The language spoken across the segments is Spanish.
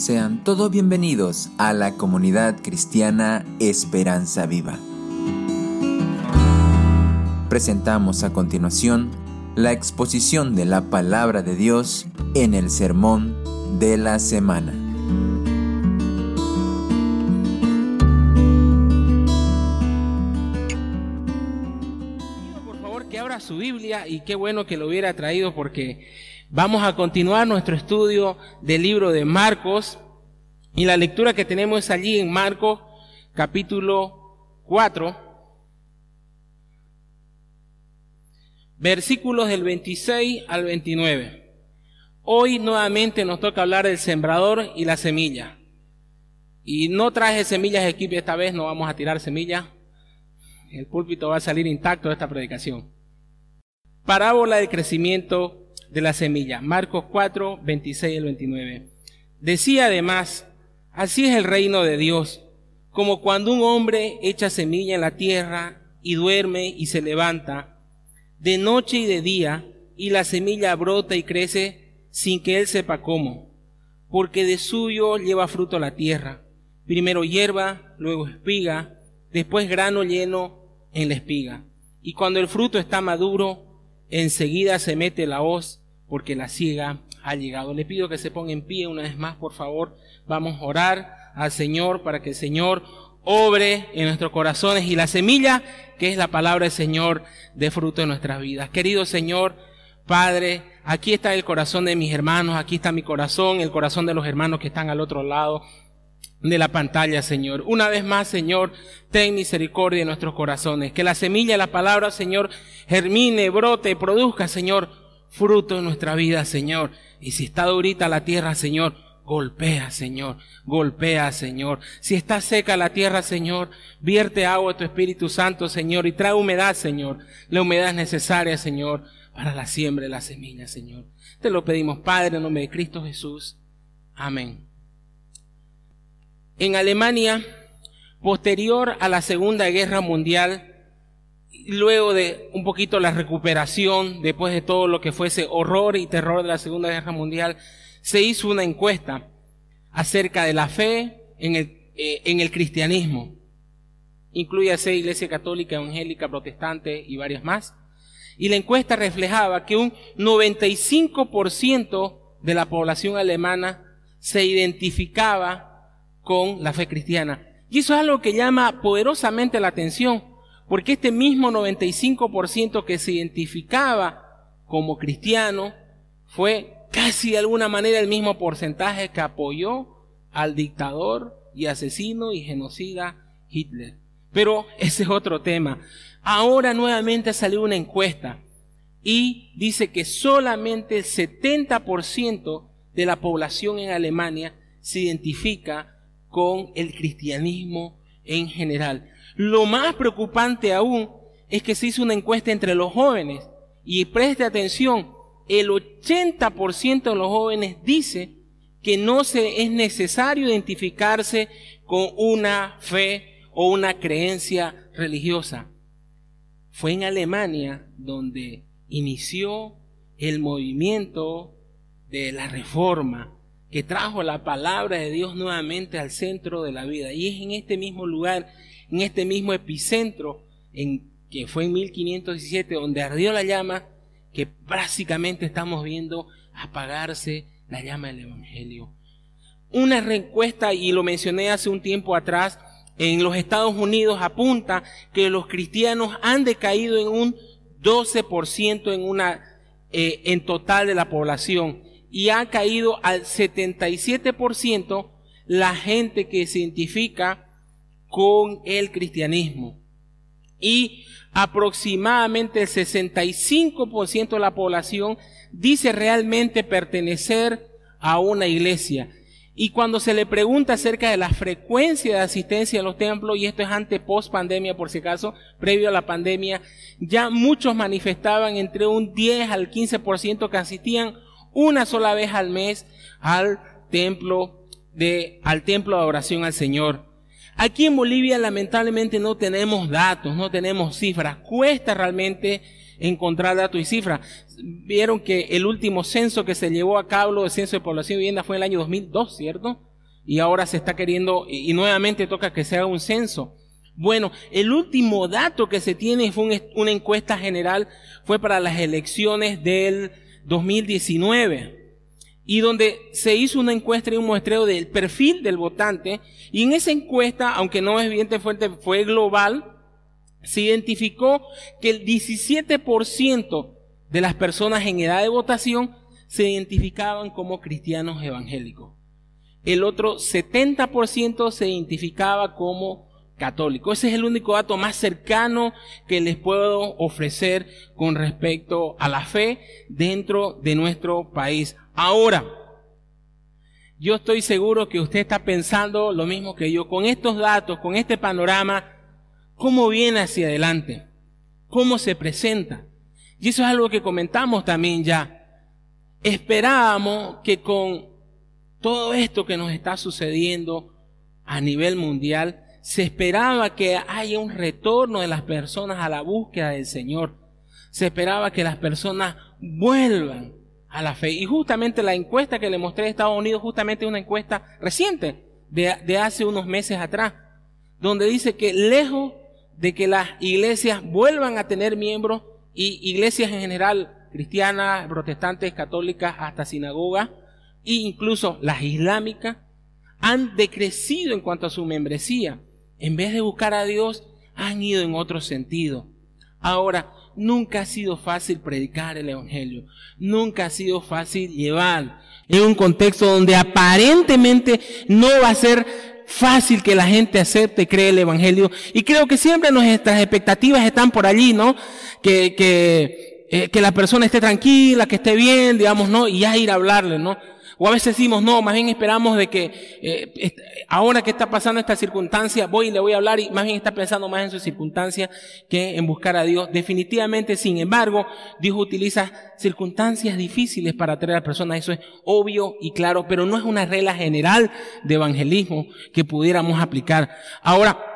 Sean todos bienvenidos a la comunidad cristiana Esperanza Viva. Presentamos a continuación la exposición de la palabra de Dios en el sermón de la semana. Por favor, que abra su Biblia y qué bueno que lo hubiera traído porque Vamos a continuar nuestro estudio del libro de Marcos y la lectura que tenemos allí en Marcos capítulo 4, versículos del 26 al 29. Hoy nuevamente nos toca hablar del sembrador y la semilla. Y no traje semillas de equipo esta vez, no vamos a tirar semillas. El púlpito va a salir intacto de esta predicación. Parábola del crecimiento de la semilla. Marcos 4, 26 al 29. Decía además, así es el reino de Dios, como cuando un hombre echa semilla en la tierra y duerme y se levanta, de noche y de día, y la semilla brota y crece sin que él sepa cómo, porque de suyo lleva fruto la tierra, primero hierba, luego espiga, después grano lleno en la espiga. Y cuando el fruto está maduro, enseguida se mete la hoz porque la ciega ha llegado. Le pido que se ponga en pie una vez más, por favor. Vamos a orar al Señor para que el Señor obre en nuestros corazones y la semilla, que es la palabra del Señor, dé fruto en nuestras vidas. Querido Señor, Padre, aquí está el corazón de mis hermanos, aquí está mi corazón, el corazón de los hermanos que están al otro lado de la pantalla, Señor. Una vez más, Señor, ten misericordia en nuestros corazones. Que la semilla de la palabra, Señor, germine, brote, produzca, Señor, fruto en nuestra vida, Señor. Y si está durita la tierra, Señor, golpea, Señor, golpea, Señor. Si está seca la tierra, Señor, vierte agua de tu Espíritu Santo, Señor, y trae humedad, Señor. La humedad es necesaria, Señor, para la siembra de la semilla, Señor. Te lo pedimos, Padre, en nombre de Cristo Jesús. Amén. En Alemania, posterior a la Segunda Guerra Mundial, luego de un poquito la recuperación, después de todo lo que fue ese horror y terror de la Segunda Guerra Mundial, se hizo una encuesta acerca de la fe en el, eh, en el cristianismo. Seis iglesia católica, evangélica, protestante y varias más. Y la encuesta reflejaba que un 95% de la población alemana se identificaba con la fe cristiana. Y eso es algo que llama poderosamente la atención, porque este mismo 95% que se identificaba como cristiano fue casi de alguna manera el mismo porcentaje que apoyó al dictador y asesino y genocida Hitler. Pero ese es otro tema. Ahora nuevamente salió una encuesta y dice que solamente el 70% de la población en Alemania se identifica con el cristianismo en general. Lo más preocupante aún es que se hizo una encuesta entre los jóvenes y preste atención, el 80% de los jóvenes dice que no se es necesario identificarse con una fe o una creencia religiosa. Fue en Alemania donde inició el movimiento de la reforma que trajo la palabra de Dios nuevamente al centro de la vida. Y es en este mismo lugar en este mismo epicentro, en, que fue en 1517, donde ardió la llama, que básicamente estamos viendo apagarse la llama del Evangelio. Una reencuesta, y lo mencioné hace un tiempo atrás, en los Estados Unidos apunta que los cristianos han decaído en un 12% en una eh, en total de la población y ha caído al 77% la gente que se identifica con el cristianismo. Y aproximadamente el 65% de la población dice realmente pertenecer a una iglesia. Y cuando se le pregunta acerca de la frecuencia de asistencia a los templos, y esto es ante post pandemia por si acaso, previo a la pandemia, ya muchos manifestaban entre un 10 al 15% que asistían una sola vez al mes al templo de, al templo de adoración al Señor. Aquí en Bolivia lamentablemente no tenemos datos, no tenemos cifras. Cuesta realmente encontrar datos y cifras. Vieron que el último censo que se llevó a cabo, el censo de población y vivienda, fue en el año 2002, ¿cierto? y ahora se está queriendo, y nuevamente toca que se haga un censo. Bueno, el último dato que se tiene fue una encuesta general, fue para las elecciones del 2019 y donde se hizo una encuesta y un muestreo del perfil del votante, y en esa encuesta, aunque no es bien fuerte, fue global, se identificó que el 17% de las personas en edad de votación se identificaban como cristianos evangélicos. El otro 70% se identificaba como católico. Ese es el único dato más cercano que les puedo ofrecer con respecto a la fe dentro de nuestro país. Ahora, yo estoy seguro que usted está pensando lo mismo que yo. Con estos datos, con este panorama, ¿cómo viene hacia adelante? ¿Cómo se presenta? Y eso es algo que comentamos también ya. Esperábamos que con todo esto que nos está sucediendo a nivel mundial, se esperaba que haya un retorno de las personas a la búsqueda del Señor. Se esperaba que las personas vuelvan a la fe. Y justamente la encuesta que le mostré de Estados Unidos, justamente una encuesta reciente, de, de hace unos meses atrás, donde dice que lejos de que las iglesias vuelvan a tener miembros, y iglesias en general, cristianas, protestantes, católicas, hasta sinagogas, e incluso las islámicas, han decrecido en cuanto a su membresía. En vez de buscar a Dios, han ido en otro sentido. Ahora, nunca ha sido fácil predicar el Evangelio. Nunca ha sido fácil llevar en un contexto donde aparentemente no va a ser fácil que la gente acepte y cree el Evangelio. Y creo que siempre nuestras expectativas están por allí, ¿no? Que, que, eh, que la persona esté tranquila, que esté bien, digamos, ¿no? Y ya ir a hablarle, ¿no? O a veces decimos, no, más bien esperamos de que eh, ahora que está pasando esta circunstancia, voy y le voy a hablar y más bien está pensando más en su circunstancia que en buscar a Dios. Definitivamente, sin embargo, Dios utiliza circunstancias difíciles para atraer a la persona. Eso es obvio y claro, pero no es una regla general de evangelismo que pudiéramos aplicar. Ahora,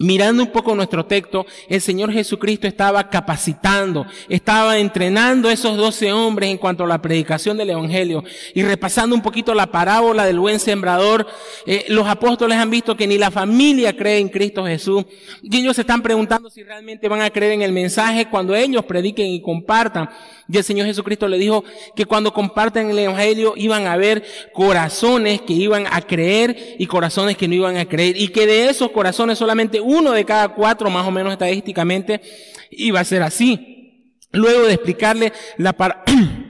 Mirando un poco nuestro texto, el Señor Jesucristo estaba capacitando, estaba entrenando a esos doce hombres en cuanto a la predicación del Evangelio. Y repasando un poquito la parábola del buen sembrador, eh, los apóstoles han visto que ni la familia cree en Cristo Jesús. Y ellos se están preguntando si realmente van a creer en el mensaje cuando ellos prediquen y compartan. Y el Señor Jesucristo le dijo que cuando comparten el Evangelio iban a haber corazones que iban a creer y corazones que no iban a creer. Y que de esos corazones solamente uno de cada cuatro, más o menos estadísticamente, iba a ser así. Luego de explicarle la,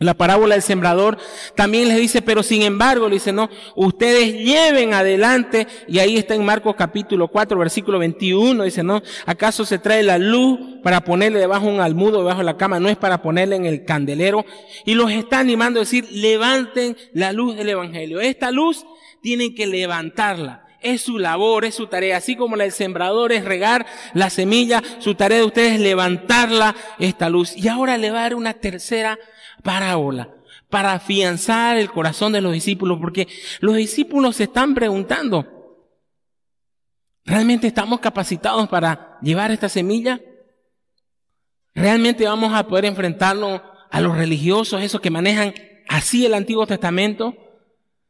la parábola del sembrador, también les dice, pero sin embargo, le dice, no, ustedes lleven adelante, y ahí está en Marcos capítulo 4, versículo 21, dice, no, ¿acaso se trae la luz para ponerle debajo un almudo, debajo de la cama? No es para ponerle en el candelero. Y los está animando a decir, levanten la luz del Evangelio. Esta luz tienen que levantarla. Es su labor, es su tarea. Así como la del sembrador es regar la semilla, su tarea de ustedes es levantarla, esta luz. Y ahora le va a dar una tercera parábola para afianzar el corazón de los discípulos, porque los discípulos se están preguntando, ¿realmente estamos capacitados para llevar esta semilla? ¿Realmente vamos a poder enfrentarnos a los religiosos, esos que manejan así el Antiguo Testamento?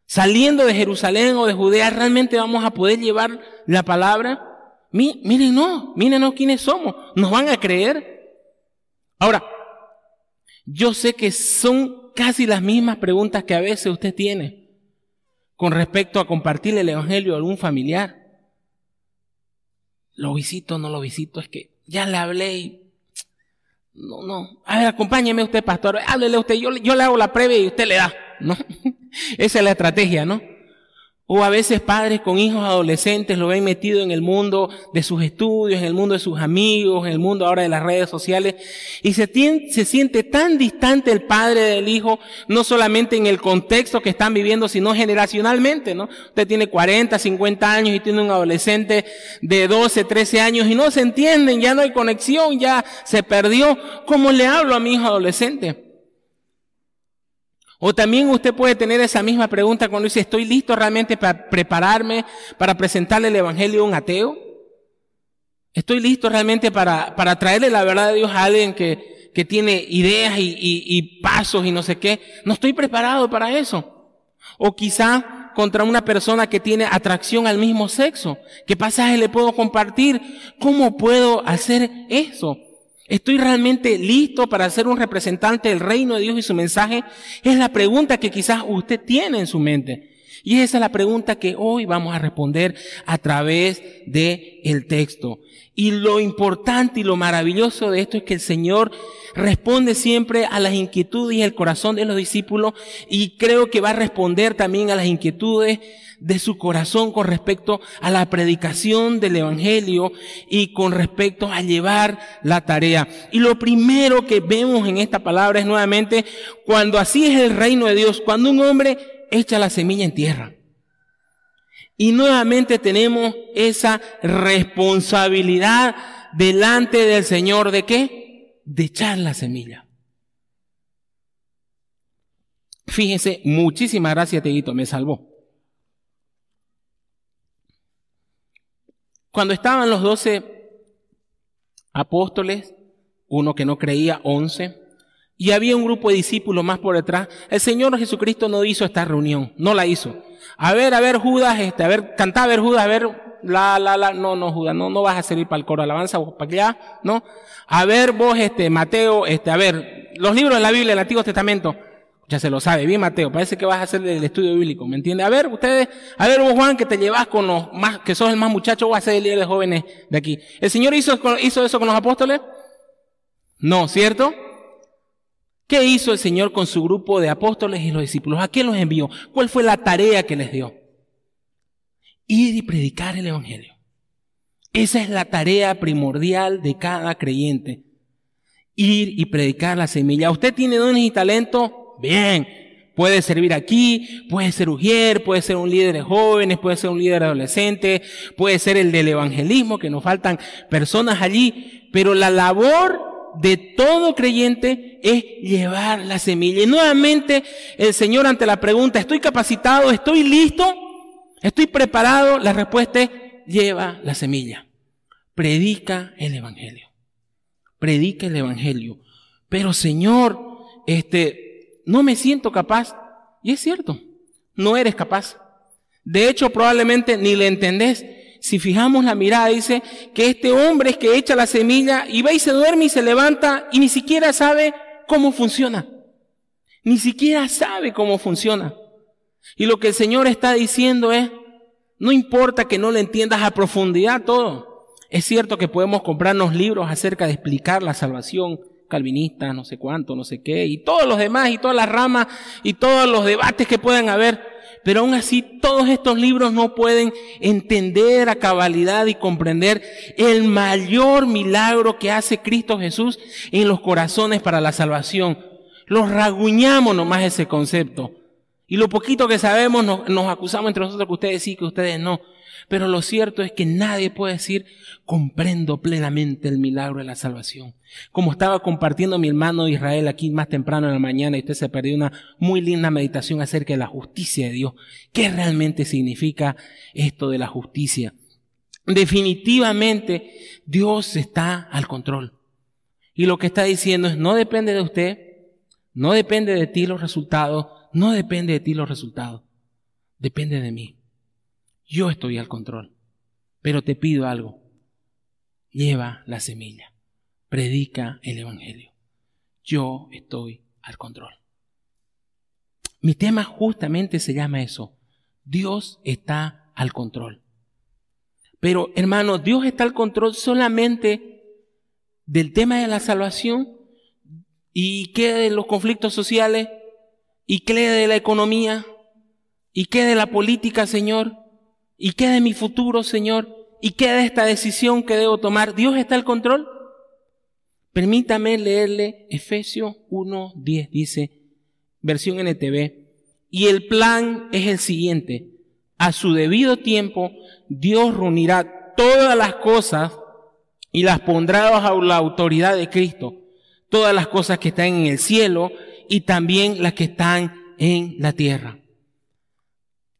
Saliendo de Jerusalén o de Judea, ¿realmente vamos a poder llevar la palabra? miren, no, mírenos quiénes somos, nos van a creer. Ahora, yo sé que son casi las mismas preguntas que a veces usted tiene con respecto a compartirle el Evangelio a algún familiar. Lo visito, no lo visito, es que ya le hablé y... No, no. A ver, acompáñeme usted, pastor. Háblele usted, yo, yo le hago la previa y usted le da. ¿No? Esa es la estrategia, ¿no? O a veces padres con hijos adolescentes lo ven metido en el mundo de sus estudios, en el mundo de sus amigos, en el mundo ahora de las redes sociales. Y se, se siente tan distante el padre del hijo, no solamente en el contexto que están viviendo, sino generacionalmente, ¿no? Usted tiene 40, 50 años y tiene un adolescente de 12, 13 años y no se entienden, ya no hay conexión, ya se perdió. ¿Cómo le hablo a mi hijo adolescente? O también usted puede tener esa misma pregunta cuando dice, ¿estoy listo realmente para prepararme para presentarle el Evangelio a un ateo? ¿Estoy listo realmente para, para traerle la verdad de Dios a alguien que, que tiene ideas y, y, y pasos y no sé qué? No estoy preparado para eso. O quizá contra una persona que tiene atracción al mismo sexo? ¿Qué pasaje le puedo compartir? ¿Cómo puedo hacer eso? ¿Estoy realmente listo para ser un representante del reino de Dios y su mensaje? Es la pregunta que quizás usted tiene en su mente. Y esa es la pregunta que hoy vamos a responder a través de el texto. Y lo importante y lo maravilloso de esto es que el Señor responde siempre a las inquietudes y el corazón de los discípulos y creo que va a responder también a las inquietudes de su corazón con respecto a la predicación del Evangelio y con respecto a llevar la tarea. Y lo primero que vemos en esta palabra es nuevamente cuando así es el reino de Dios, cuando un hombre echa la semilla en tierra. Y nuevamente tenemos esa responsabilidad delante del Señor de qué? De echar la semilla. Fíjense, muchísimas gracias, Teguito, me salvó. Cuando estaban los doce apóstoles, uno que no creía, once, y había un grupo de discípulos más por detrás. El Señor Jesucristo no hizo esta reunión, no la hizo. A ver, a ver, Judas, este, a ver, cantá, a ver, Judas, a ver, la, la, la, no, no, Judas, no, no vas a servir para el coro alabanza vos para allá, ¿no? A ver, vos, este, Mateo, este, a ver, los libros de la Biblia, el Antiguo Testamento, ya se lo sabe, bien Mateo, parece que vas a hacer el estudio bíblico, ¿me entiende? A ver, ustedes, a ver vos Juan, que te llevas con los más, que sos el más muchacho, vas a ser el líder de jóvenes de aquí. ¿El Señor hizo eso con los apóstoles? No, ¿cierto? ¿Qué hizo el Señor con su grupo de apóstoles y los discípulos? ¿A quién los envió? ¿Cuál fue la tarea que les dio? Ir y predicar el Evangelio. Esa es la tarea primordial de cada creyente. Ir y predicar la semilla. ¿Usted tiene dones y talento? Bien. Puede servir aquí, puede ser ujier, puede ser un líder de jóvenes, puede ser un líder adolescente, puede ser el del evangelismo, que nos faltan personas allí, pero la labor de todo creyente es llevar la semilla. Y nuevamente el Señor ante la pregunta, ¿estoy capacitado? ¿Estoy listo? ¿Estoy preparado? La respuesta es, lleva la semilla. Predica el Evangelio. Predica el Evangelio. Pero Señor, este, no me siento capaz. Y es cierto, no eres capaz. De hecho, probablemente ni le entendés si fijamos la mirada, dice que este hombre es que echa la semilla y va y se duerme y se levanta y ni siquiera sabe cómo funciona. Ni siquiera sabe cómo funciona. Y lo que el Señor está diciendo es, no importa que no le entiendas a profundidad todo. Es cierto que podemos comprarnos libros acerca de explicar la salvación, calvinista, no sé cuánto, no sé qué, y todos los demás, y todas las ramas, y todos los debates que puedan haber pero aún así todos estos libros no pueden entender a cabalidad y comprender el mayor milagro que hace Cristo Jesús en los corazones para la salvación. Los raguñamos nomás ese concepto. Y lo poquito que sabemos nos, acusamos entre nosotros que ustedes sí, que ustedes no. Pero lo cierto es que nadie puede decir, comprendo plenamente el milagro de la salvación. Como estaba compartiendo mi hermano Israel aquí más temprano en la mañana y usted se perdió una muy linda meditación acerca de la justicia de Dios. ¿Qué realmente significa esto de la justicia? Definitivamente Dios está al control. Y lo que está diciendo es, no depende de usted, no depende de ti los resultados, no depende de ti los resultados, depende de mí. Yo estoy al control. Pero te pido algo. Lleva la semilla. Predica el Evangelio. Yo estoy al control. Mi tema justamente se llama eso. Dios está al control. Pero hermano, Dios está al control solamente del tema de la salvación y qué de los conflictos sociales y qué de la economía y qué de la política, Señor. ¿Y qué de mi futuro, Señor? ¿Y qué de esta decisión que debo tomar? ¿Dios está al control? Permítame leerle Efesios 1.10, dice, versión NTV, y el plan es el siguiente. A su debido tiempo, Dios reunirá todas las cosas y las pondrá bajo la autoridad de Cristo. Todas las cosas que están en el cielo y también las que están en la tierra.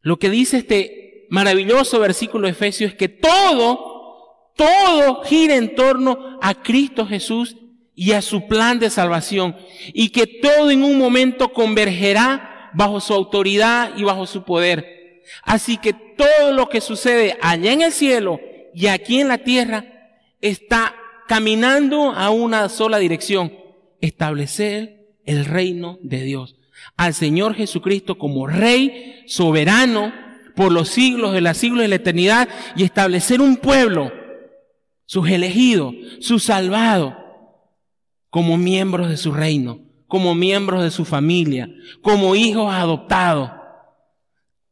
Lo que dice este maravilloso versículo de Efesios es que todo, todo gira en torno a Cristo Jesús y a su plan de salvación. Y que todo en un momento convergerá bajo su autoridad y bajo su poder. Así que todo lo que sucede allá en el cielo y aquí en la tierra está caminando a una sola dirección, establecer el reino de Dios. Al Señor Jesucristo como Rey soberano por los siglos de los siglos de la eternidad y establecer un pueblo, sus elegidos, sus salvados, como miembros de su reino, como miembros de su familia, como hijos adoptados.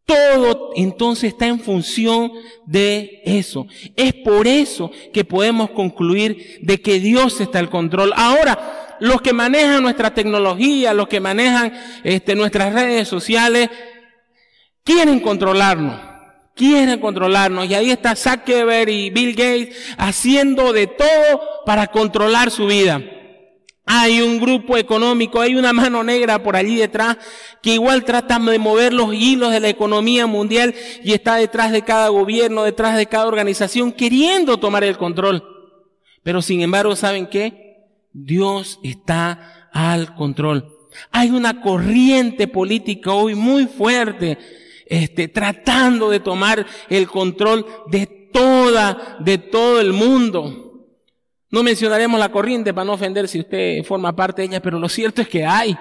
Todo entonces está en función de eso. Es por eso que podemos concluir de que Dios está al control. Ahora, los que manejan nuestra tecnología, los que manejan este, nuestras redes sociales, quieren controlarnos. Quieren controlarnos. Y ahí está Zuckerberg y Bill Gates haciendo de todo para controlar su vida. Hay un grupo económico, hay una mano negra por allí detrás que igual trata de mover los hilos de la economía mundial y está detrás de cada gobierno, detrás de cada organización, queriendo tomar el control. Pero sin embargo, ¿saben qué? Dios está al control. Hay una corriente política hoy muy fuerte, este, tratando de tomar el control de toda, de todo el mundo. No mencionaremos la corriente para no ofender si usted forma parte de ella, pero lo cierto es que hay.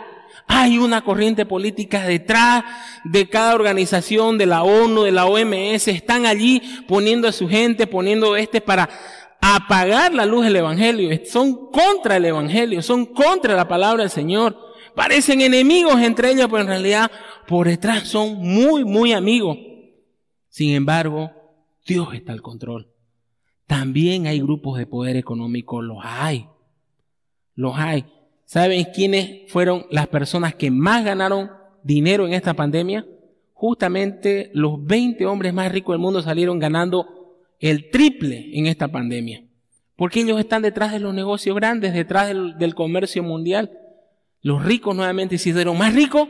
Hay una corriente política detrás de cada organización, de la ONU, de la OMS. Están allí poniendo a su gente, poniendo este para apagar la luz del Evangelio. Son contra el Evangelio, son contra la palabra del Señor. Parecen enemigos entre ellos, pero en realidad por detrás son muy, muy amigos. Sin embargo, Dios está al control. También hay grupos de poder económico, los hay. Los hay. ¿Saben quiénes fueron las personas que más ganaron dinero en esta pandemia? Justamente los 20 hombres más ricos del mundo salieron ganando el triple en esta pandemia. Porque ellos están detrás de los negocios grandes, detrás del, comercio mundial. Los ricos nuevamente se hicieron más ricos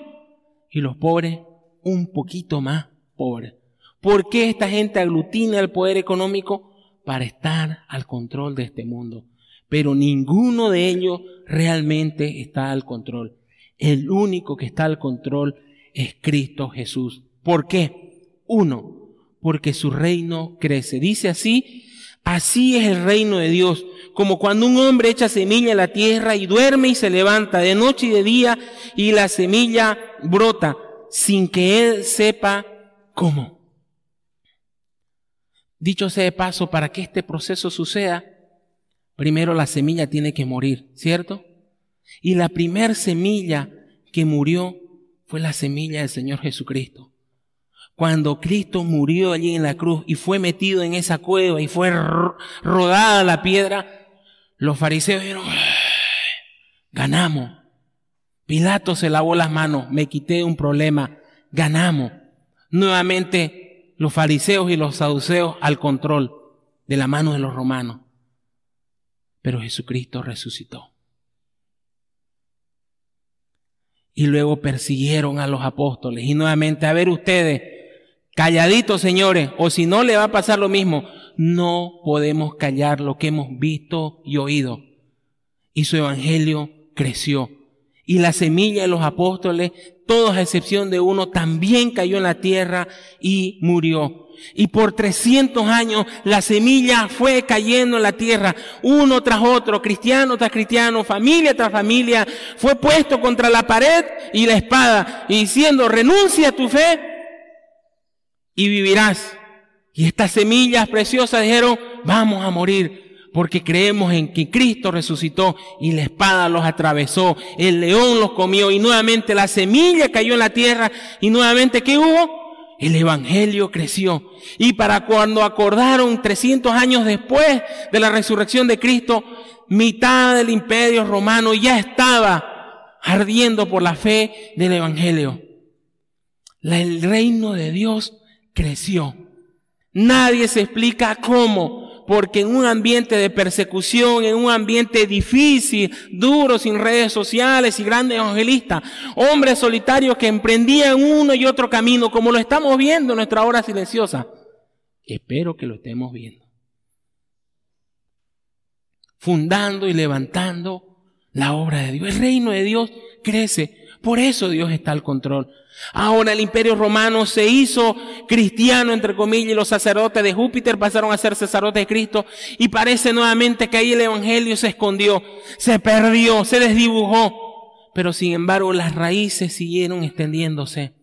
y los pobres un poquito más pobres. ¿Por qué esta gente aglutina el poder económico? para estar al control de este mundo. Pero ninguno de ellos realmente está al control. El único que está al control es Cristo Jesús. ¿Por qué? Uno, porque su reino crece. Dice así, así es el reino de Dios, como cuando un hombre echa semilla en la tierra y duerme y se levanta de noche y de día y la semilla brota sin que él sepa cómo. Dicho sea de paso, para que este proceso suceda, primero la semilla tiene que morir, ¿cierto? Y la primer semilla que murió fue la semilla del Señor Jesucristo. Cuando Cristo murió allí en la cruz y fue metido en esa cueva y fue rodada la piedra, los fariseos dijeron, ganamos. Pilato se lavó las manos, me quité un problema, ganamos. Nuevamente los fariseos y los saduceos al control de la mano de los romanos. Pero Jesucristo resucitó. Y luego persiguieron a los apóstoles. Y nuevamente, a ver ustedes, calladitos señores, o si no le va a pasar lo mismo, no podemos callar lo que hemos visto y oído. Y su evangelio creció. Y la semilla de los apóstoles todos a excepción de uno, también cayó en la tierra y murió. Y por 300 años la semilla fue cayendo en la tierra, uno tras otro, cristiano tras cristiano, familia tras familia, fue puesto contra la pared y la espada, diciendo, renuncia a tu fe y vivirás. Y estas semillas preciosas dijeron, vamos a morir porque creemos en que Cristo resucitó y la espada los atravesó, el león los comió y nuevamente la semilla cayó en la tierra y nuevamente ¿qué hubo? El Evangelio creció. Y para cuando acordaron 300 años después de la resurrección de Cristo, mitad del imperio romano ya estaba ardiendo por la fe del Evangelio. El reino de Dios creció. Nadie se explica cómo, porque en un ambiente de persecución, en un ambiente difícil, duro, sin redes sociales y grandes evangelistas, hombres solitarios que emprendían uno y otro camino, como lo estamos viendo en nuestra hora silenciosa. Espero que lo estemos viendo. Fundando y levantando la obra de Dios. El reino de Dios crece Por eso Dios está al control. Ahora el imperio romano se hizo cristiano, entre comillas, y los sacerdotes de Júpiter pasaron a ser sacerdotes de Cristo. Y parece nuevamente que ahí el Evangelio se escondió, se perdió, se desdibujó. Pero sin embargo las raíces siguieron extendiéndose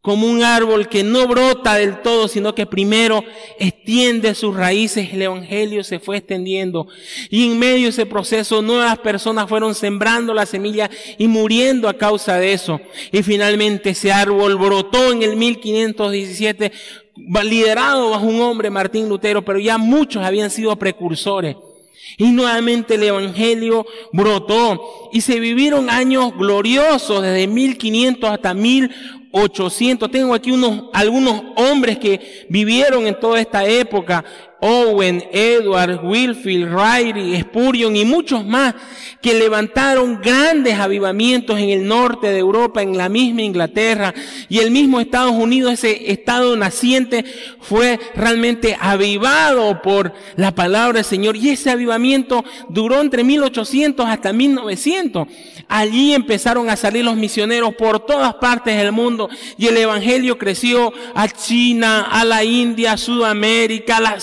como un árbol que no brota del todo, sino que primero extiende sus raíces, el Evangelio se fue extendiendo. Y en medio de ese proceso nuevas personas fueron sembrando la semilla y muriendo a causa de eso. Y finalmente ese árbol brotó en el 1517, liderado bajo un hombre, Martín Lutero, pero ya muchos habían sido precursores. Y nuevamente el Evangelio brotó y se vivieron años gloriosos desde 1500 hasta 1800. Tengo aquí unos, algunos hombres que vivieron en toda esta época Owen, Edward, Wilfield, Riley, Spurion y muchos más que levantaron grandes avivamientos en el norte de Europa, en la misma Inglaterra y el mismo Estados Unidos, ese estado naciente fue realmente avivado por la palabra del Señor y ese avivamiento duró entre 1800 hasta 1900. Allí empezaron a salir los misioneros por todas partes del mundo y el evangelio creció a China, a la India, a Sudamérica, a la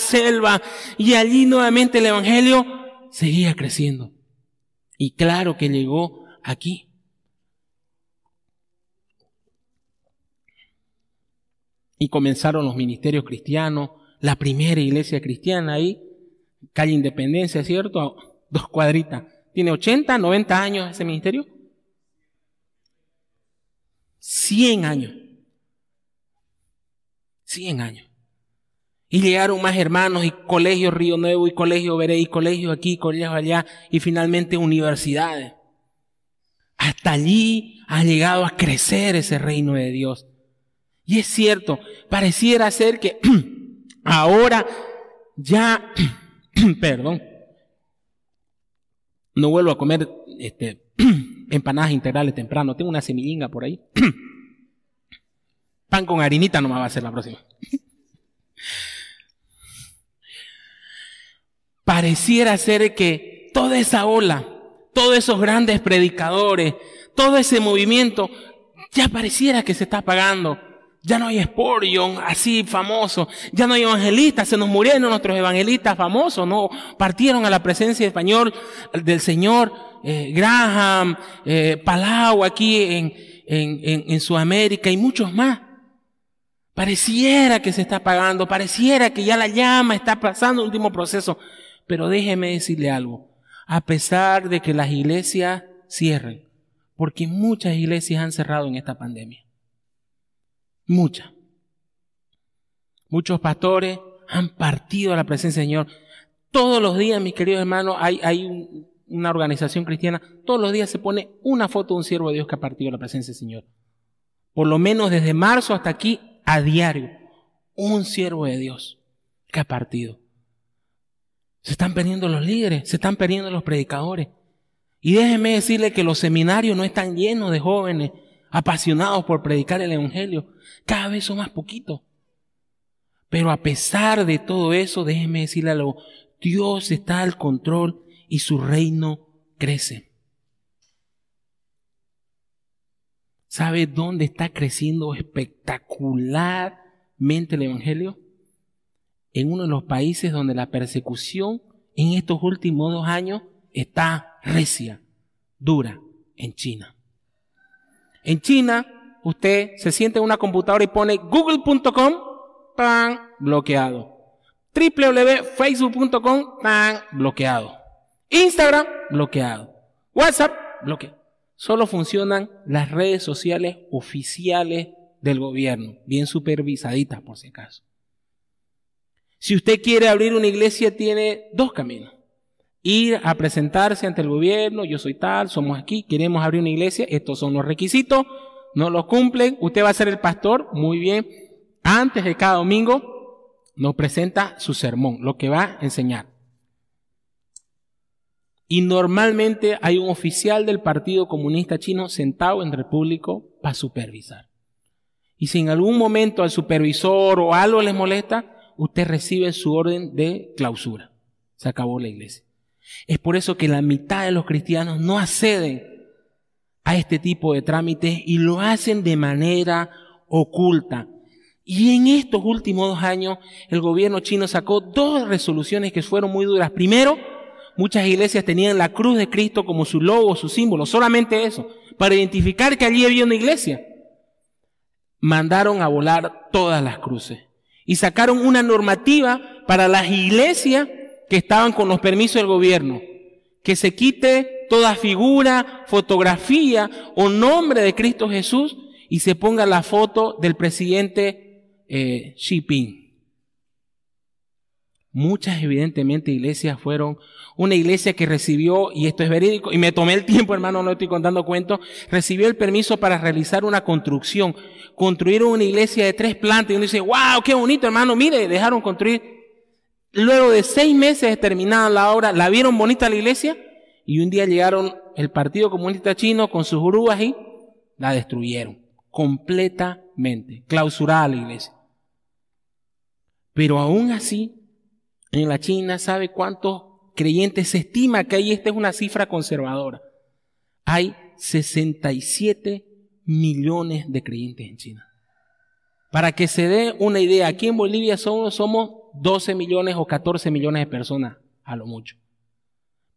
y allí nuevamente el Evangelio seguía creciendo. Y claro que llegó aquí. Y comenzaron los ministerios cristianos, la primera iglesia cristiana ahí, calle Independencia, ¿cierto? Dos cuadritas. ¿Tiene 80, 90 años ese ministerio? 100 años. 100 años. Y llegaron más hermanos y colegios Río Nuevo y colegio Veré y colegios aquí, colegios allá y finalmente universidades. Hasta allí ha llegado a crecer ese reino de Dios. Y es cierto, pareciera ser que ahora ya, perdón, no vuelvo a comer este, empanadas integrales temprano. Tengo una semillinga por ahí. Pan con harinita no me va a ser la próxima. Pareciera ser que toda esa ola, todos esos grandes predicadores, todo ese movimiento, ya pareciera que se está apagando. Ya no hay Sporion así famoso, ya no hay evangelistas, se nos murieron nuestros evangelistas famosos, no partieron a la presencia español del Señor eh, Graham, eh, Palau aquí en, en, en Sudamérica y muchos más. Pareciera que se está apagando, pareciera que ya la llama está pasando el último proceso. Pero déjeme decirle algo. A pesar de que las iglesias cierren, porque muchas iglesias han cerrado en esta pandemia. Muchas. Muchos pastores han partido a la presencia del Señor. Todos los días, mis queridos hermanos, hay, una organización cristiana, todos los días se pone una foto de un siervo de Dios que ha partido a la presencia del Señor. Por lo menos desde marzo hasta aquí, a diario, un siervo de Dios que ha partido. Se están perdiendo los líderes, se están perdiendo los predicadores. Y déjenme decirle que los seminarios no están llenos de jóvenes apasionados por predicar el Evangelio. Cada vez son más poquitos. Pero a pesar de todo eso, déjenme decirle algo. Dios está al control y su reino crece. ¿Sabe dónde está creciendo espectacularmente el Evangelio? En uno de los países donde la persecución en estos últimos dos años está recia, dura, en China. En China, usted se siente en una computadora y pone google.com, pan, bloqueado. www.facebook.com, pan, bloqueado. Instagram, bloqueado. WhatsApp, bloqueado. Solo funcionan las redes sociales oficiales del gobierno, bien supervisaditas por si acaso. Si usted quiere abrir una iglesia, tiene dos caminos. Ir a presentarse ante el gobierno, yo soy tal, somos aquí, queremos abrir una iglesia, estos son los requisitos, no los cumplen, usted va a ser el pastor, muy bien. Antes de cada domingo nos presenta su sermón, lo que va a enseñar. Y normalmente hay un oficial del Partido Comunista Chino sentado entre el público para supervisar. Y si en algún momento al supervisor o algo les molesta, usted recibe su orden de clausura. Se acabó la iglesia. Es por eso que la mitad de los cristianos no acceden a este tipo de trámites y lo hacen de manera oculta. Y en estos últimos dos años el gobierno chino sacó dos resoluciones que fueron muy duras. Primero, muchas iglesias tenían la cruz de Cristo como su logo, su símbolo, solamente eso, para identificar que allí había una iglesia. Mandaron a volar todas las cruces y sacaron una normativa para las iglesias que estaban con los permisos del gobierno, que se quite toda figura, fotografía o nombre de Cristo Jesús y se ponga la foto del presidente eh, Xi Jinping. Muchas evidentemente iglesias fueron una iglesia que recibió, y esto es verídico, y me tomé el tiempo, hermano, no estoy contando cuentos, recibió el permiso para realizar una construcción. Construyeron una iglesia de tres plantas y uno dice, wow, qué bonito, hermano, mire, dejaron construir. Luego de seis meses terminada la obra, la vieron bonita la iglesia y un día llegaron el Partido Comunista Chino con sus grúas y la destruyeron completamente, clausurada la iglesia. Pero aún así, en la China, ¿sabe cuántos creyentes se estima que ahí esta es una cifra conservadora? Hay 67 millones de creyentes en China. Para que se dé una idea, aquí en Bolivia somos, somos 12 millones o 14 millones de personas, a lo mucho.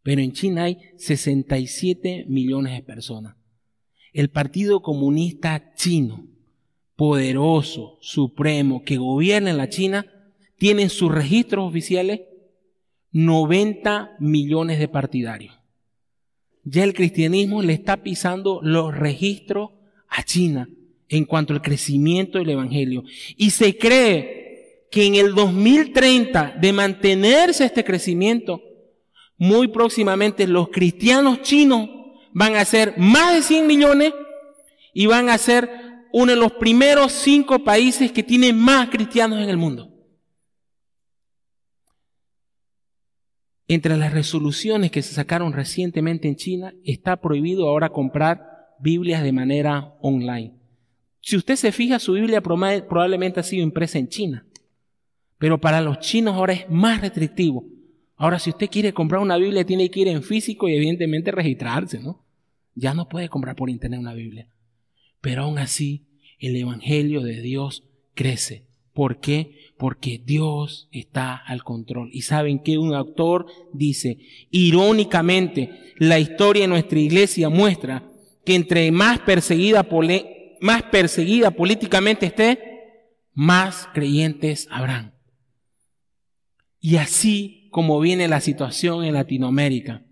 Pero en China hay 67 millones de personas el Partido Comunista Chino, poderoso, supremo, que gobierna en la China, tiene en sus registros oficiales 90 millones de partidarios. Ya el cristianismo le está pisando los registros a China en cuanto al crecimiento del Evangelio. Y se cree que en el 2030, de mantenerse este crecimiento, muy próximamente los cristianos chinos van a ser más de 100 millones y van a ser uno de los primeros cinco países que tienen más cristianos en el mundo. Entre las resoluciones que se sacaron recientemente en China está prohibido ahora comprar Biblias de manera online. Si usted se fija, su Biblia probablemente ha sido impresa en China, pero para los chinos ahora es más restrictivo. Ahora, si usted quiere comprar una Biblia, tiene que ir en físico y evidentemente registrarse, ¿no? Ya no puede comprar por internet una Biblia. Pero aún así, el Evangelio de Dios crece. ¿Por qué? Porque Dios está al control. Y saben que un autor dice, irónicamente, la historia de nuestra iglesia muestra que entre más perseguida, más perseguida políticamente esté, más creyentes habrán. Y así como viene la situación en Latinoamérica.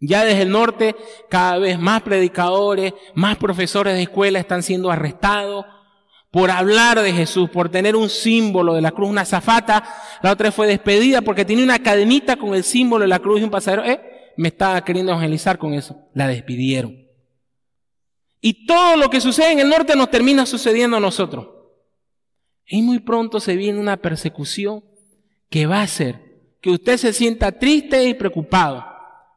Ya desde el norte, cada vez más predicadores, más profesores de escuela están siendo arrestados por hablar de Jesús, por tener un símbolo de la cruz, una zafata. La otra fue despedida porque tenía una cadenita con el símbolo de la cruz y un pasajero, eh, me estaba queriendo evangelizar con eso. La despidieron. Y todo lo que sucede en el norte nos termina sucediendo a nosotros. Y muy pronto se viene una persecución que va a ser que usted se sienta triste y preocupado,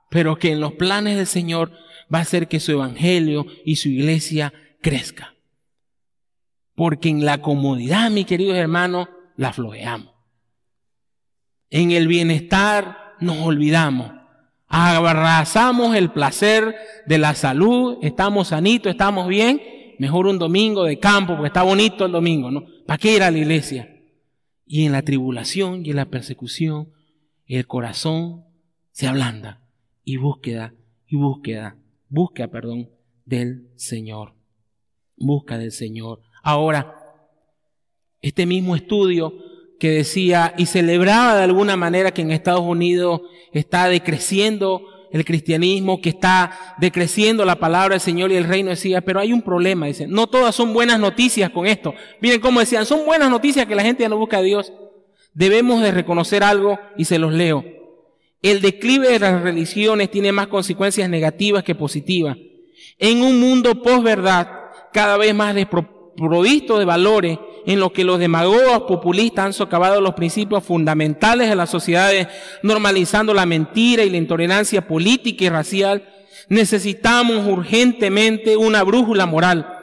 pero que en los planes del Señor va a hacer que su evangelio y su iglesia crezca. Porque en la comodidad, mis queridos hermanos, la flojeamos. En el bienestar nos olvidamos. Abrazamos el placer de la salud, estamos sanitos, estamos bien. Mejor un domingo de campo, porque está bonito el domingo, ¿no? ¿Para qué ir a la iglesia? Y en la tribulación y en la persecución el corazón se ablanda y búsqueda y búsqueda, busca, perdón, del Señor. Busca del Señor. Ahora, este mismo estudio que decía y celebraba de alguna manera que en Estados Unidos está decreciendo el cristianismo, que está decreciendo la palabra del Señor y el reino, decía, pero hay un problema, dice, no todas son buenas noticias con esto. Miren cómo decían, son buenas noticias que la gente ya no busca a Dios, debemos de reconocer algo y se los leo. El declive de las religiones tiene más consecuencias negativas que positivas. En un mundo posverdad, cada vez más desprovisto de valores, en lo que los demagogos populistas han socavado los principios fundamentales de las sociedades, normalizando la mentira y la intolerancia política y racial, necesitamos urgentemente una brújula moral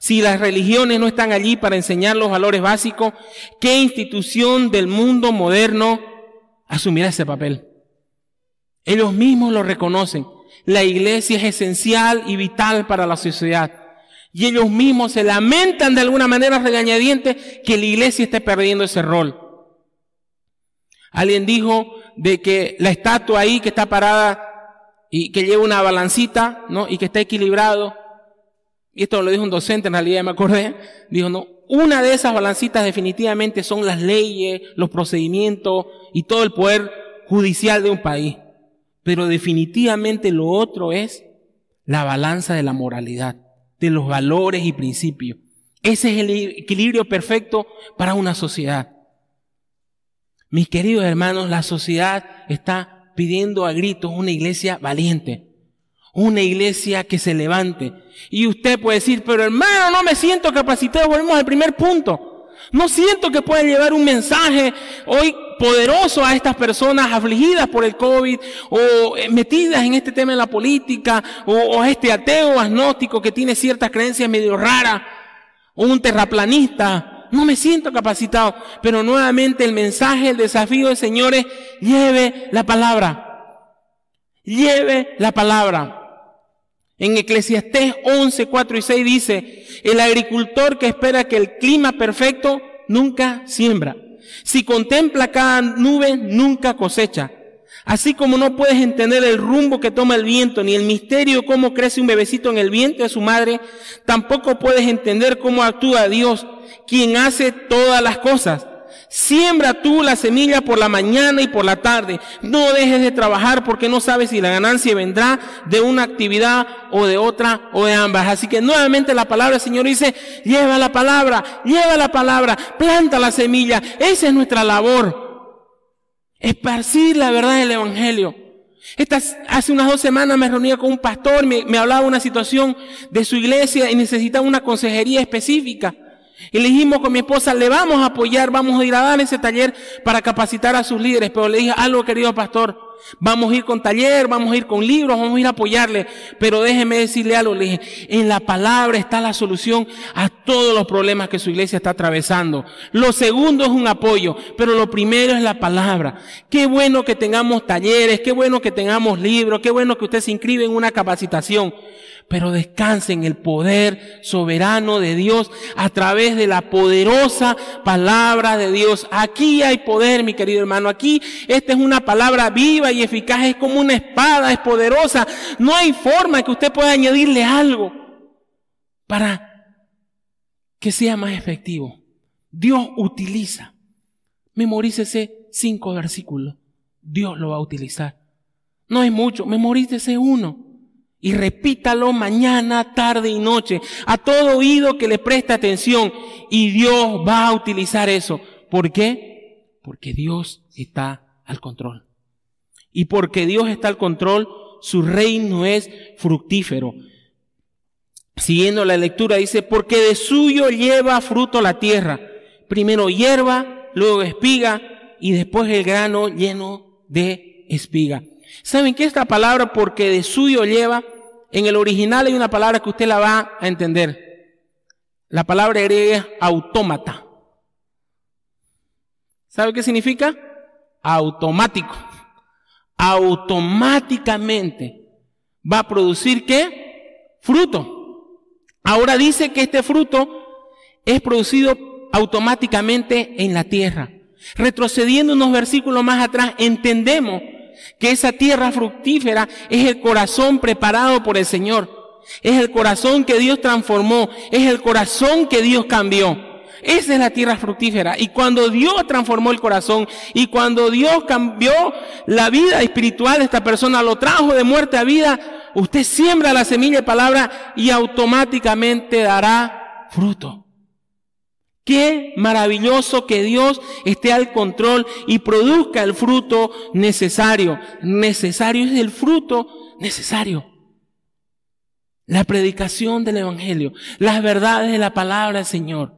si las religiones no están allí para enseñar los valores básicos, ¿qué institución del mundo moderno asumirá ese papel? Ellos mismos lo reconocen. la iglesia es esencial y vital para la sociedad. Y ellos mismos se lamentan de alguna manera regañadiente que la iglesia esté perdiendo ese rol. Alguien dijo de que la estatua ahí que está parada y que lleva una balancita, ¿no? Y que está equilibrado. Y esto lo dijo un docente, en realidad me acordé. Dijo, no, una de esas balancitas definitivamente son las leyes, los procedimientos y todo el poder judicial de un país. Pero definitivamente lo otro es la balanza de la moralidad, de los valores y principios. Ese es el equilibrio perfecto para una sociedad. Mis queridos hermanos, la sociedad está pidiendo a gritos una iglesia valiente, una iglesia que se levante. Y usted puede decir, pero hermano, no me siento capacitado, volvemos al primer punto. No siento que pueda llevar un mensaje hoy poderoso a estas personas afligidas por el COVID o eh, metidas en este tema de la política o, a este ateo agnóstico que tiene ciertas creencias medio raras o un terraplanista. No me siento capacitado, pero nuevamente el mensaje, el desafío del Señor es lleve la palabra. Lleve la palabra. En Eclesiastés 11, 4 y 6 dice, el agricultor que espera que el clima perfecto nunca siembra si contempla cada nube, nunca cosecha. Así como no puedes entender el rumbo que toma el viento, ni el misterio cómo crece un bebecito en el vientre de su madre, tampoco puedes entender cómo actúa Dios, quien hace todas las cosas. Siembra tú la semilla por la mañana y por la tarde. No dejes de trabajar porque no sabes si la ganancia vendrá de una actividad o de otra o de ambas. Así que nuevamente la palabra del Señor dice, lleva la palabra, lleva la palabra, planta la semilla. Esa es nuestra labor. Esparcir la verdad del Evangelio. Estas, hace unas dos semanas me reunía con un pastor, me, me hablaba de una situación de su iglesia y necesitaba una consejería específica. Y le dijimos con mi esposa, le vamos a apoyar, vamos a ir a dar ese taller para capacitar a sus líderes. Pero le dije algo, querido pastor, vamos a ir con taller, vamos a ir con libros, vamos a ir a apoyarle. Pero déjeme decirle algo, le dije, en la palabra está la solución a todos los problemas que su iglesia está atravesando. Lo segundo es un apoyo, pero lo primero es la palabra. Qué bueno que tengamos talleres, qué bueno que tengamos libros, qué bueno que usted se inscribe en una capacitación pero descanse en el poder soberano de Dios a través de la poderosa palabra de Dios. Aquí hay poder, mi querido hermano. Aquí esta es una palabra viva y eficaz, es como una espada, es poderosa. No hay forma que usted pueda añadirle algo para que sea más efectivo. Dios utiliza. Memorícese cinco versículos. Dios lo va a utilizar. No es mucho, memorícese uno y repítalo mañana, tarde y noche a todo oído que le preste atención y Dios va a utilizar eso. ¿Por qué? Porque Dios está al control. Y porque Dios está al control, su reino es fructífero. Siguiendo la lectura dice, porque de suyo lleva fruto la tierra. Primero hierba, luego espiga y después el grano lleno de espiga. ¿Saben qué esta palabra porque de suyo lleva? En el original hay una palabra que usted la va a entender. La palabra griega es autómata. ¿Sabe qué significa? Automático. Automáticamente va a producir qué? Fruto. Ahora dice que este fruto es producido automáticamente en la tierra. Retrocediendo unos versículos más atrás, entendemos que esa tierra fructífera es el corazón preparado por el Señor. Es el corazón que Dios transformó. Es el corazón que Dios cambió. Esa es la tierra fructífera. Y cuando Dios transformó el corazón y cuando Dios cambió la vida espiritual de esta persona, lo trajo de muerte a vida, usted siembra la semilla de palabra y automáticamente dará fruto. Qué maravilloso que Dios esté al control y produzca el fruto necesario. Necesario es el fruto necesario. La predicación del Evangelio, las verdades de la palabra del Señor.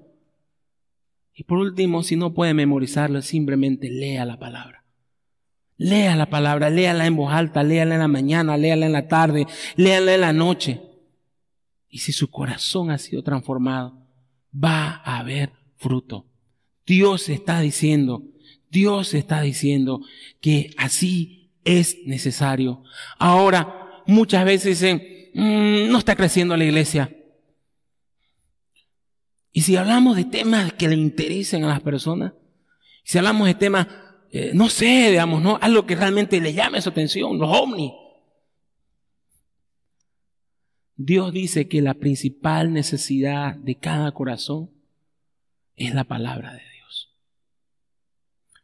Y por último, si no puede memorizarlo, simplemente lea la palabra. Lea la palabra, léala en voz alta, léala en la mañana, léala en la tarde, léala en la noche. Y si su corazón ha sido transformado, va a haber fruto. Dios está diciendo, Dios está diciendo que así es necesario. Ahora, muchas veces dicen, mm, no está creciendo la iglesia. Y si hablamos de temas que le interesen a las personas, si hablamos de temas, eh, no sé, digamos, ¿no? Algo que realmente le llame su atención, los ovnis. Dios dice que la principal necesidad de cada corazón es la palabra de Dios.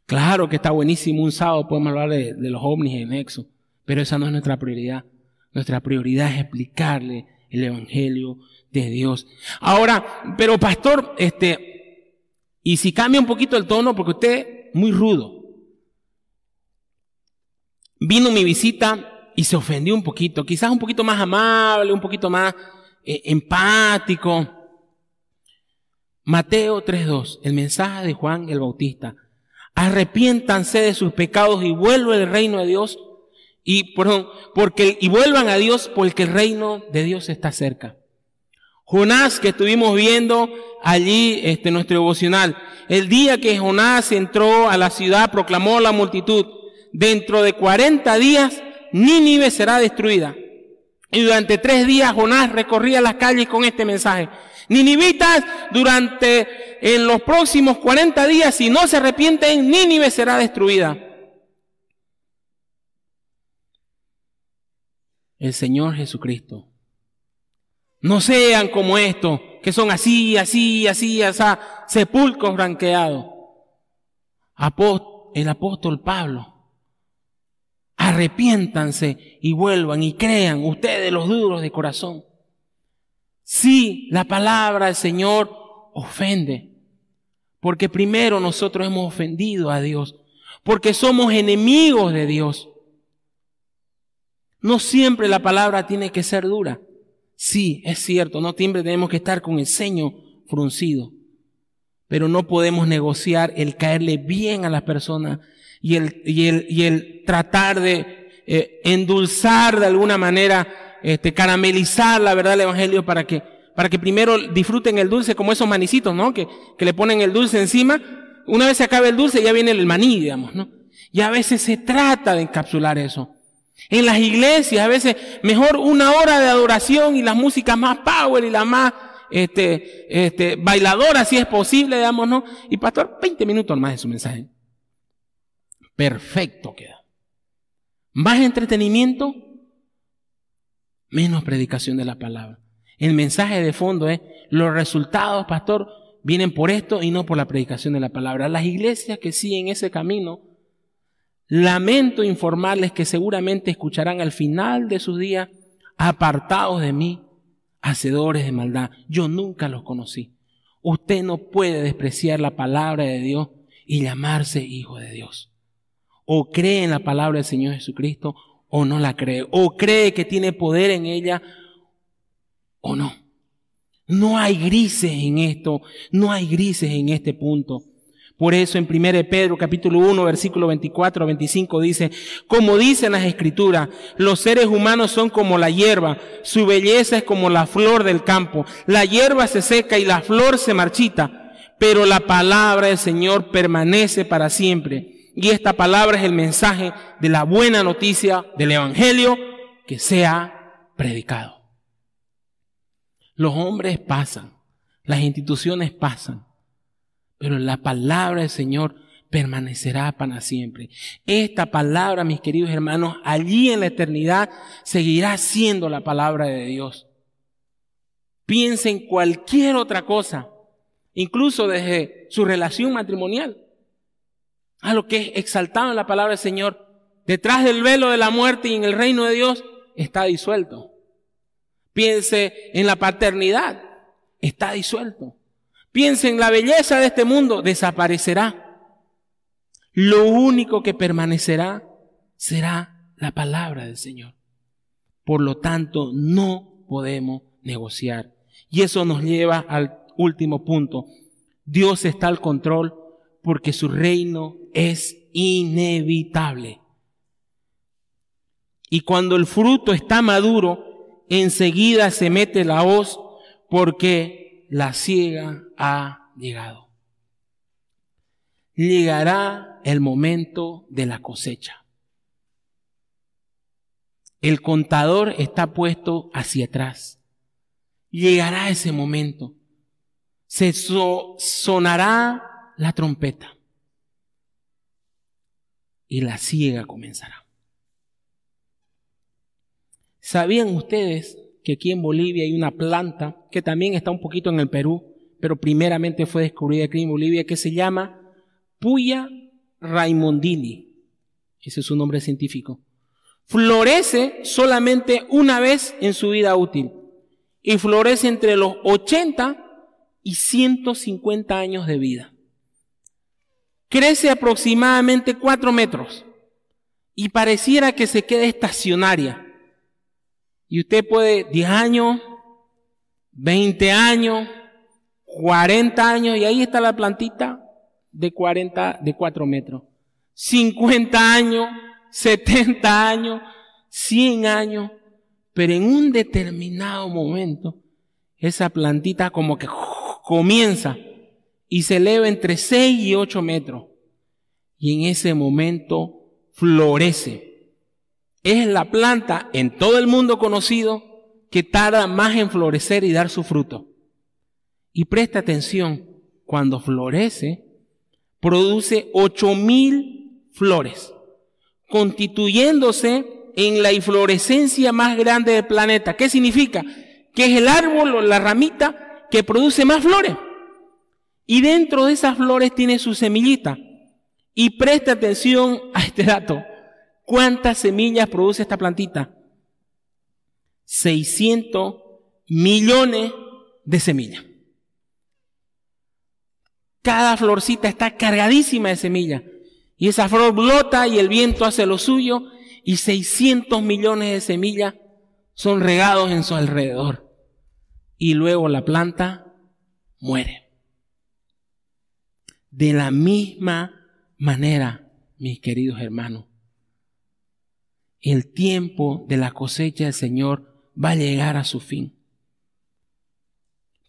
Claro que está buenísimo un sábado, podemos hablar de, los ovnis en Nexo, pero esa no es nuestra prioridad. Nuestra prioridad es explicarle el Evangelio de Dios. Ahora, pero pastor, este, y si cambia un poquito el tono, porque usted muy rudo. Vino mi visita y se ofendió un poquito, quizás un poquito más amable, un poquito más eh, empático. Mateo 3.2, el mensaje de Juan el Bautista. Arrepiéntanse de sus pecados y vuelvan al reino de Dios y, perdón, porque, y vuelvan a Dios porque el reino de Dios está cerca. Jonás que estuvimos viendo allí, este, nuestro devocional. El día que Jonás entró a la ciudad, proclamó a la multitud, dentro de 40 días, Nínive será destruida. Y durante tres días Jonás recorría las calles con este mensaje. Ninivitas, durante, en los próximos 40 días, si no se arrepienten, Nínive será destruida. El Señor Jesucristo no sean como estos, que son así, así, así, así, sepulcros branqueados. el apóstol Pablo, arrepiéntanse y vuelvan y crean ustedes los duros de corazón. Sí, la palabra del Señor ofende, porque primero nosotros hemos ofendido a Dios, porque somos enemigos de Dios. No siempre la palabra tiene que ser dura. Sí, es cierto, no siempre tenemos que estar con el ceño fruncido, pero no podemos negociar el caerle bien a las personas y el, y el, y el tratar de eh, endulzar de alguna manera, este, caramelizar la verdad del Evangelio para que, para que primero disfruten el dulce como esos manicitos, ¿no? Que, que le ponen el dulce encima. Una vez se acaba el dulce ya viene el maní, digamos, ¿no? Y a veces se trata de encapsular eso. En las iglesias, a veces mejor una hora de adoración y las músicas más power y las más este, este, bailadoras, si es posible, digamos, ¿no? Y pastor, 20 minutos más de su mensaje. Perfecto queda. Más entretenimiento, menos predicación de la palabra. El mensaje de fondo es, los resultados, pastor, vienen por esto y no por la predicación de la palabra. Las iglesias que siguen ese camino Lamento informarles que seguramente escucharán al final de sus días, apartados de mí, hacedores de maldad. Yo nunca los conocí. Usted no puede despreciar la palabra de Dios y llamarse hijo de Dios. O cree en la palabra del Señor Jesucristo o no la cree. O cree que tiene poder en ella o no. No hay grises en esto, no hay grises en este punto. Por eso en 1 Pedro capítulo 1 versículo 24 a 25 dice, como dicen las escrituras, los seres humanos son como la hierba, su belleza es como la flor del campo. La hierba se seca y la flor se marchita, pero la palabra del Señor permanece para siempre. Y esta palabra es el mensaje de la buena noticia del Evangelio que sea predicado. Los hombres pasan, las instituciones pasan, pero la palabra del Señor permanecerá para siempre. Esta palabra, mis queridos hermanos, allí en la eternidad seguirá siendo la palabra de Dios. Piensen cualquier otra cosa, incluso desde su relación matrimonial, a lo que es exaltado en la palabra del Señor. Detrás del velo de la muerte y en el reino de Dios está disuelto. Piense en la paternidad, está disuelto. Piensen, la belleza de este mundo desaparecerá. Lo único que permanecerá será la palabra del Señor. Por lo tanto, no podemos negociar. Y eso nos lleva al último punto. Dios está al control porque su reino es inevitable. Y cuando el fruto está maduro, enseguida se mete la hoz porque la ciega ha llegado. Llegará el momento de la cosecha. El contador está puesto hacia atrás. Llegará ese momento. Se sonará la trompeta. Y la ciega comenzará. ¿Sabían ustedes que aquí en Bolivia hay una planta que también está un poquito en el Perú, pero primeramente fue descubierta aquí en Bolivia, que se llama Puya raimondini? Ese es su nombre científico. Florece solamente una vez en su vida útil y florece entre los 80 y 150 años de vida. Crece aproximadamente 4 metros y pareciera que se queda estacionaria. Y usted puede 10 años, 20 años, 40 años, y ahí está la plantita de 40, de 4 metros. 50 años, 70 años, 100 años, pero en un determinado momento, esa plantita como que comienza y se eleva entre 6 y 8 metros. Y en ese momento florece. Es la planta en todo el mundo conocido que tarda más en florecer y dar su fruto. Y presta atención, cuando florece, produce ocho mil flores, constituyéndose en la inflorescencia más grande del planeta. ¿Qué significa? Que es el árbol o la ramita que produce más flores. Y dentro de esas flores tiene su semillita. Y presta atención a este dato. ¿Cuántas semillas produce esta plantita? 600 millones de semillas. Cada florcita está cargadísima de semillas. Y esa flor blota y el viento hace lo suyo y 600 millones de semillas son regados en su alrededor. Y luego la planta muere. De la misma manera, mis queridos hermanos, el tiempo de la cosecha del Señor va a llegar a su fin.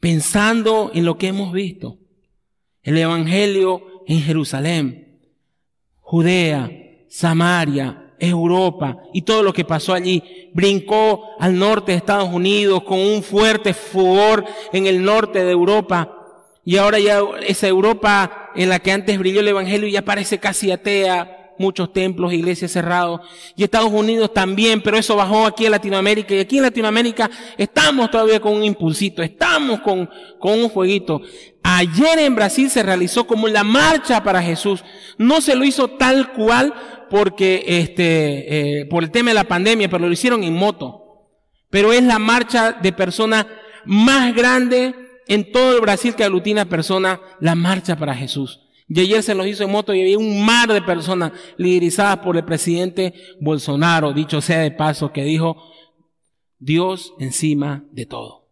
Pensando en lo que hemos visto, el Evangelio en Jerusalén, Judea, Samaria, Europa y todo lo que pasó allí. Brincó al norte de Estados Unidos con un fuerte furor en el norte de Europa. Y ahora ya esa Europa en la que antes brilló el Evangelio ya parece casi atea, muchos templos, iglesias cerrados. Y Estados Unidos también, pero eso bajó aquí en Latinoamérica. Y aquí en Latinoamérica estamos todavía con un impulsito, estamos con, con un jueguito. Ayer en Brasil se realizó como la marcha para Jesús. No se lo hizo tal cual porque este, eh, por el tema de la pandemia, pero lo hicieron en moto. Pero es la marcha de personas más grande en todo el Brasil que aglutina personas, la marcha para Jesús. Y ayer se los hizo en moto y había un mar de personas liderizadas por el presidente Bolsonaro, dicho sea de paso, que dijo, Dios encima de todo.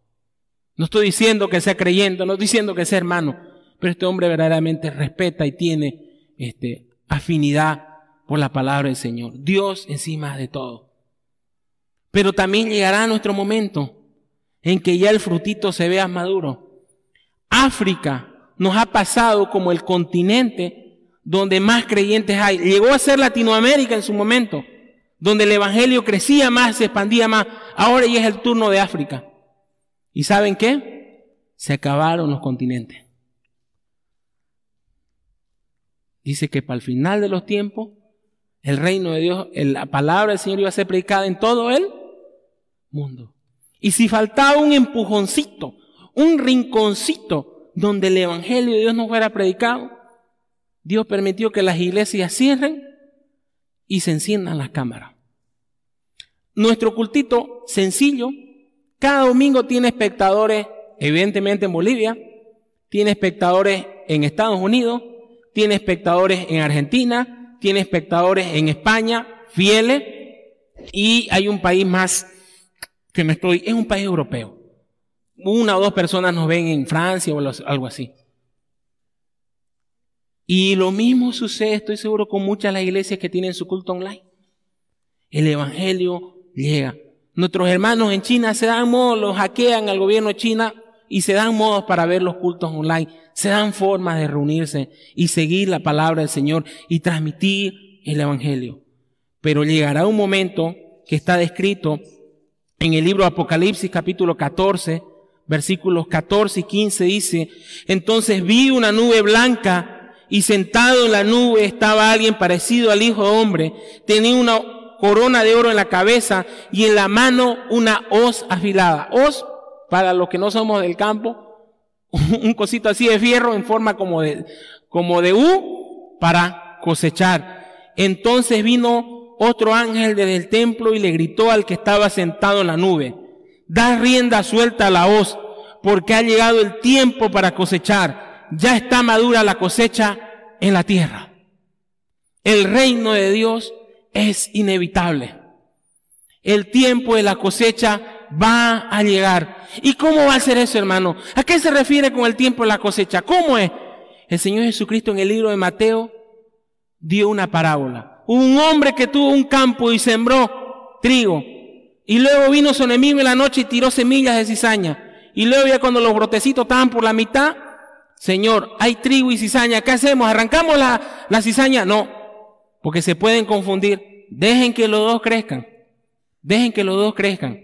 No estoy diciendo que sea creyente, no estoy diciendo que sea hermano, pero este hombre verdaderamente respeta y tiene este, afinidad por la palabra del Señor. Dios encima de todo. Pero también llegará nuestro momento en que ya el frutito se vea maduro. África nos ha pasado como el continente donde más creyentes hay. Llegó a ser Latinoamérica en su momento, donde el Evangelio crecía más, se expandía más. Ahora ya es el turno de África. ¿Y saben qué? Se acabaron los continentes. Dice que para el final de los tiempos, el reino de Dios, la palabra del Señor iba a ser predicada en todo el mundo. Y si faltaba un empujoncito, un rinconcito donde el Evangelio de Dios no fuera predicado, Dios permitió que las iglesias cierren y se enciendan las cámaras. Nuestro cultito sencillo, cada domingo tiene espectadores, evidentemente en Bolivia, tiene espectadores en Estados Unidos, tiene espectadores en Argentina, tiene espectadores en España, fieles, y hay un país más que me estoy, es un país europeo una o dos personas nos ven en Francia o algo así. Y lo mismo sucede, estoy seguro, con muchas de las iglesias que tienen su culto online. El Evangelio llega. Nuestros hermanos en China se dan modos, los hackean al gobierno de China y se dan modos para ver los cultos online. Se dan formas de reunirse y seguir la palabra del Señor y transmitir el Evangelio. Pero llegará un momento que está descrito en el libro Apocalipsis capítulo 14, versículos 14 y 15 dice, entonces vi una nube blanca y sentado en la nube estaba alguien parecido al Hijo de Hombre, tenía una corona de oro en la cabeza y en la mano una hoz afilada. Hoz, para los que no somos del campo, un cosito así de fierro en forma como de, como de U para cosechar. Entonces vino otro ángel desde el templo y le gritó al que estaba sentado en la nube, da rienda suelta a la hoz, porque ha llegado el tiempo para cosechar. Ya está madura la cosecha en la tierra. El reino de Dios es inevitable. El tiempo de la cosecha va a llegar. ¿Y cómo va a ser eso, hermano? ¿A qué se refiere con el tiempo de la cosecha? ¿Cómo es? El Señor Jesucristo en el libro de Mateo dio una parábola. Un hombre que tuvo un campo y sembró trigo. Y luego vino su enemigo en la noche y tiró semillas de cizaña. Y luego ya cuando los brotecitos estaban por la mitad, Señor, hay trigo y cizaña, ¿qué hacemos? ¿Arrancamos la, la cizaña? No, porque se pueden confundir. Dejen que los dos crezcan. Dejen que los dos crezcan.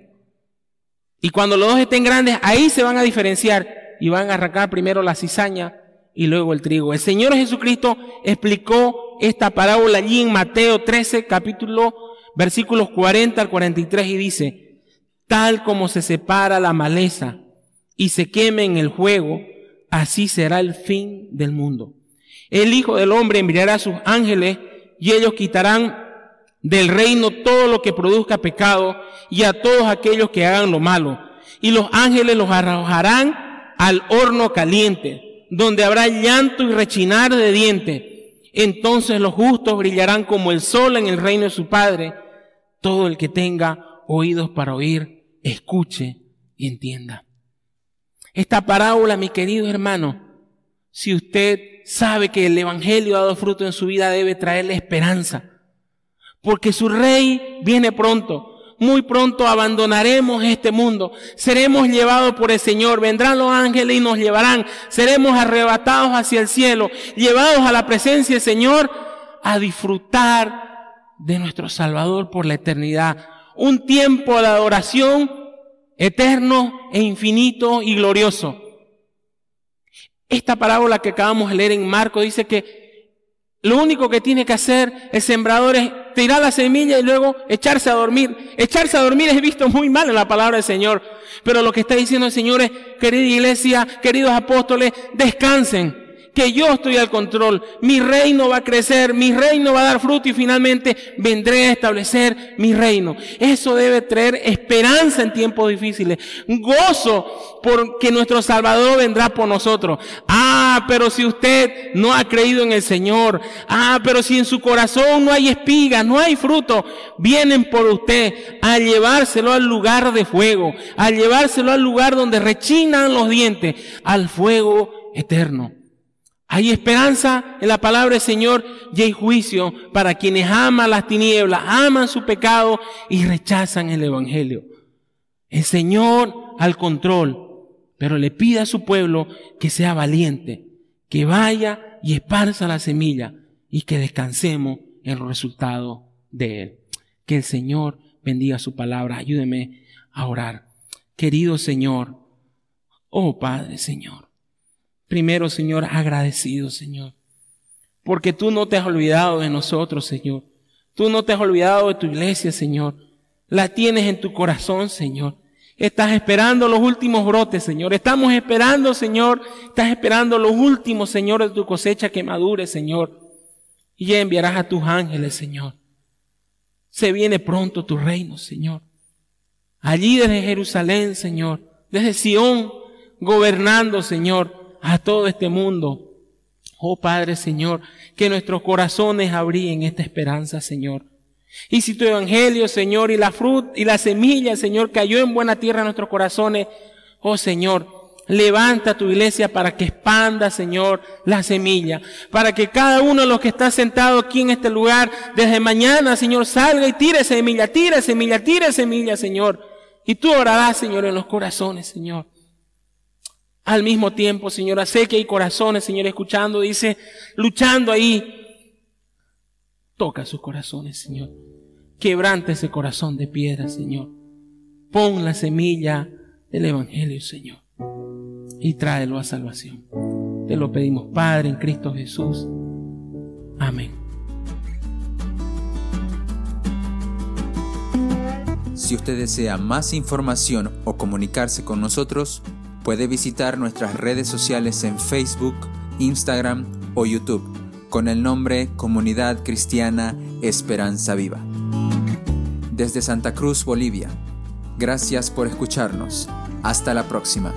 Y cuando los dos estén grandes, ahí se van a diferenciar y van a arrancar primero la cizaña y luego el trigo. El Señor Jesucristo explicó esta parábola allí en Mateo 13, capítulo, versículos 40 al 43 y dice, tal como se separa la maleza y se queme en el fuego, así será el fin del mundo. El Hijo del Hombre enviará a sus ángeles y ellos quitarán del reino todo lo que produzca pecado y a todos aquellos que hagan lo malo. Y los ángeles los arrojarán al horno caliente, donde habrá llanto y rechinar de dientes. Entonces los justos brillarán como el sol en el reino de su Padre. Todo el que tenga oídos para oír, escuche y entienda. Esta parábola, mi querido hermano, si usted sabe que el Evangelio ha dado fruto en su vida, debe traerle esperanza. Porque su rey viene pronto. Muy pronto abandonaremos este mundo. Seremos llevados por el Señor. Vendrán los ángeles y nos llevarán. Seremos arrebatados hacia el cielo, llevados a la presencia del Señor a disfrutar de nuestro Salvador por la eternidad. Un tiempo de adoración eterno e infinito y glorioso. Esta parábola que acabamos de leer en Marco dice que lo único que tiene que hacer el sembrador es tirar la semilla y luego echarse a dormir. Echarse a dormir es visto muy mal en la palabra del Señor. Pero lo que está diciendo el Señor es, querida iglesia, queridos apóstoles, descansen que yo estoy al control. Mi reino va a crecer, mi reino va a dar fruto y finalmente vendré a establecer mi reino. Eso debe traer esperanza en tiempos difíciles, gozo porque nuestro Salvador vendrá por nosotros. Ah, pero si usted no ha creído en el Señor, ah, pero si en su corazón no hay espigas, no hay fruto, vienen por usted a llevárselo al lugar de fuego, a llevárselo al lugar donde rechinan los dientes, al fuego eterno. Hay esperanza en la palabra del Señor y hay juicio para quienes aman las tinieblas, aman su pecado y rechazan el Evangelio. El Señor al control, pero le pide a su pueblo que sea valiente, que vaya y esparza la semilla y que descansemos en el resultado de él. Que el Señor bendiga su palabra. Ayúdeme a orar. Querido Señor, oh Padre Señor. Primero, Señor, agradecido, Señor. Porque tú no te has olvidado de nosotros, Señor. Tú no te has olvidado de tu iglesia, Señor. La tienes en tu corazón, Señor. Estás esperando los últimos brotes, Señor. Estamos esperando, Señor. Estás esperando los últimos, Señor, de tu cosecha que madure, Señor. Y ya enviarás a tus ángeles, Señor. Se viene pronto tu reino, Señor. Allí desde Jerusalén, Señor. Desde Sión, gobernando, Señor a todo este mundo. Oh Padre Señor, que nuestros corazones abríen esta esperanza, Señor. Y si tu evangelio, Señor, y la fruta y la semilla, Señor, cayó en buena tierra en nuestros corazones, oh Señor, levanta tu iglesia para que expanda, Señor, la semilla, para que cada uno de los que está sentado aquí en este lugar, desde mañana, Señor, salga y tire semilla, tire semilla, tire semilla, Señor. Y tú orarás, Señor, en los corazones, Señor. Al mismo tiempo, Señora, sé que hay corazones, Señor, escuchando, dice, luchando ahí. Toca sus corazones, Señor. Quebranta ese corazón de piedra, Señor. Pon la semilla del Evangelio, Señor. Y tráelo a salvación. Te lo pedimos, Padre, en Cristo Jesús. Amén. Si usted desea más información o comunicarse con nosotros, puede visitar nuestras redes sociales en Facebook, Instagram o YouTube con el nombre Comunidad Cristiana Esperanza Viva. Desde Santa Cruz, Bolivia. Gracias por escucharnos. Hasta la próxima.